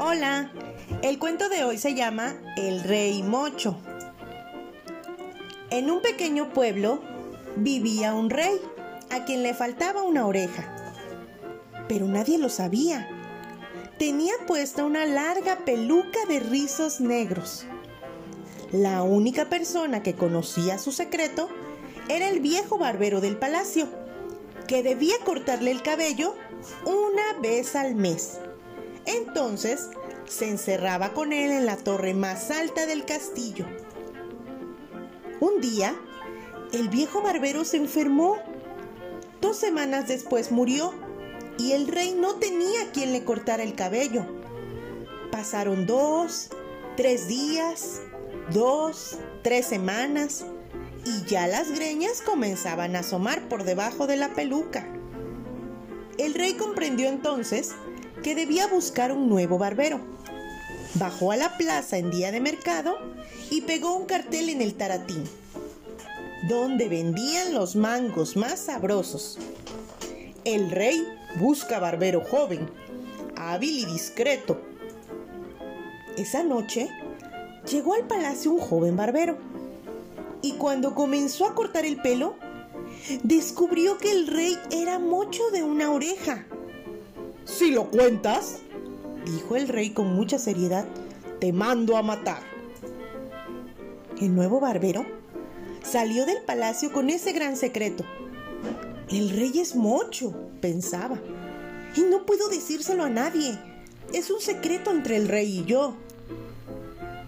Hola, el cuento de hoy se llama El Rey Mocho. En un pequeño pueblo vivía un rey a quien le faltaba una oreja, pero nadie lo sabía. Tenía puesta una larga peluca de rizos negros. La única persona que conocía su secreto era el viejo barbero del palacio, que debía cortarle el cabello una vez al mes. Entonces se encerraba con él en la torre más alta del castillo. Un día, el viejo barbero se enfermó. Dos semanas después murió y el rey no tenía quien le cortara el cabello. Pasaron dos, tres días, dos, tres semanas y ya las greñas comenzaban a asomar por debajo de la peluca. El rey comprendió entonces que debía buscar un nuevo barbero. Bajó a la plaza en día de mercado y pegó un cartel en el taratín, donde vendían los mangos más sabrosos. El rey busca barbero joven, hábil y discreto. Esa noche llegó al palacio un joven barbero y cuando comenzó a cortar el pelo, descubrió que el rey era mocho de una oreja. Si lo cuentas, dijo el rey con mucha seriedad, te mando a matar. El nuevo barbero salió del palacio con ese gran secreto. El rey es mocho, pensaba, y no puedo decírselo a nadie. Es un secreto entre el rey y yo.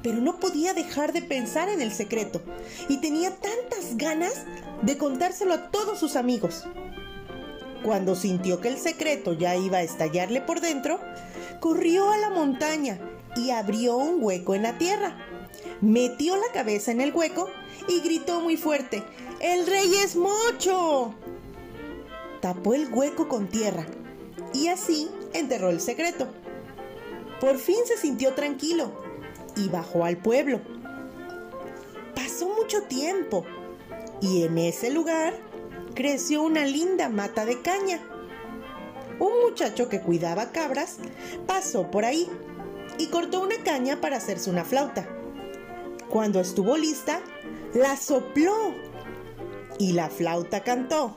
Pero no podía dejar de pensar en el secreto y tenía tantas ganas de contárselo a todos sus amigos. Cuando sintió que el secreto ya iba a estallarle por dentro, corrió a la montaña y abrió un hueco en la tierra. Metió la cabeza en el hueco y gritó muy fuerte, ¡El rey es mocho! Tapó el hueco con tierra y así enterró el secreto. Por fin se sintió tranquilo y bajó al pueblo. Pasó mucho tiempo y en ese lugar creció una linda mata de caña. Un muchacho que cuidaba cabras pasó por ahí y cortó una caña para hacerse una flauta. Cuando estuvo lista, la sopló y la flauta cantó.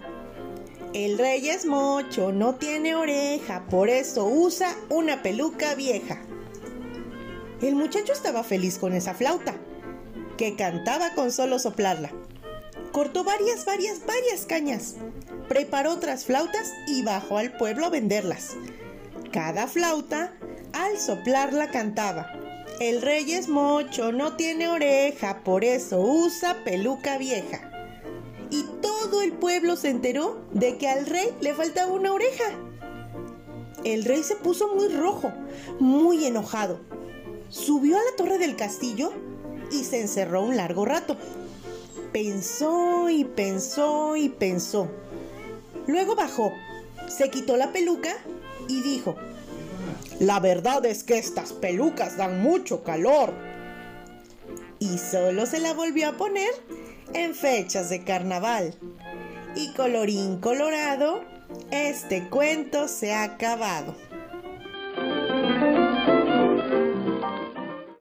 El rey es mocho, no tiene oreja, por eso usa una peluca vieja. El muchacho estaba feliz con esa flauta, que cantaba con solo soplarla. Cortó varias, varias, varias cañas. Preparó otras flautas y bajó al pueblo a venderlas. Cada flauta, al soplarla, cantaba. El rey es mocho, no tiene oreja, por eso usa peluca vieja. Y todo el pueblo se enteró de que al rey le faltaba una oreja. El rey se puso muy rojo, muy enojado. Subió a la torre del castillo y se encerró un largo rato. Pensó y pensó y pensó. Luego bajó, se quitó la peluca y dijo, La verdad es que estas pelucas dan mucho calor. Y solo se la volvió a poner en fechas de carnaval. Y colorín colorado, este cuento se ha acabado.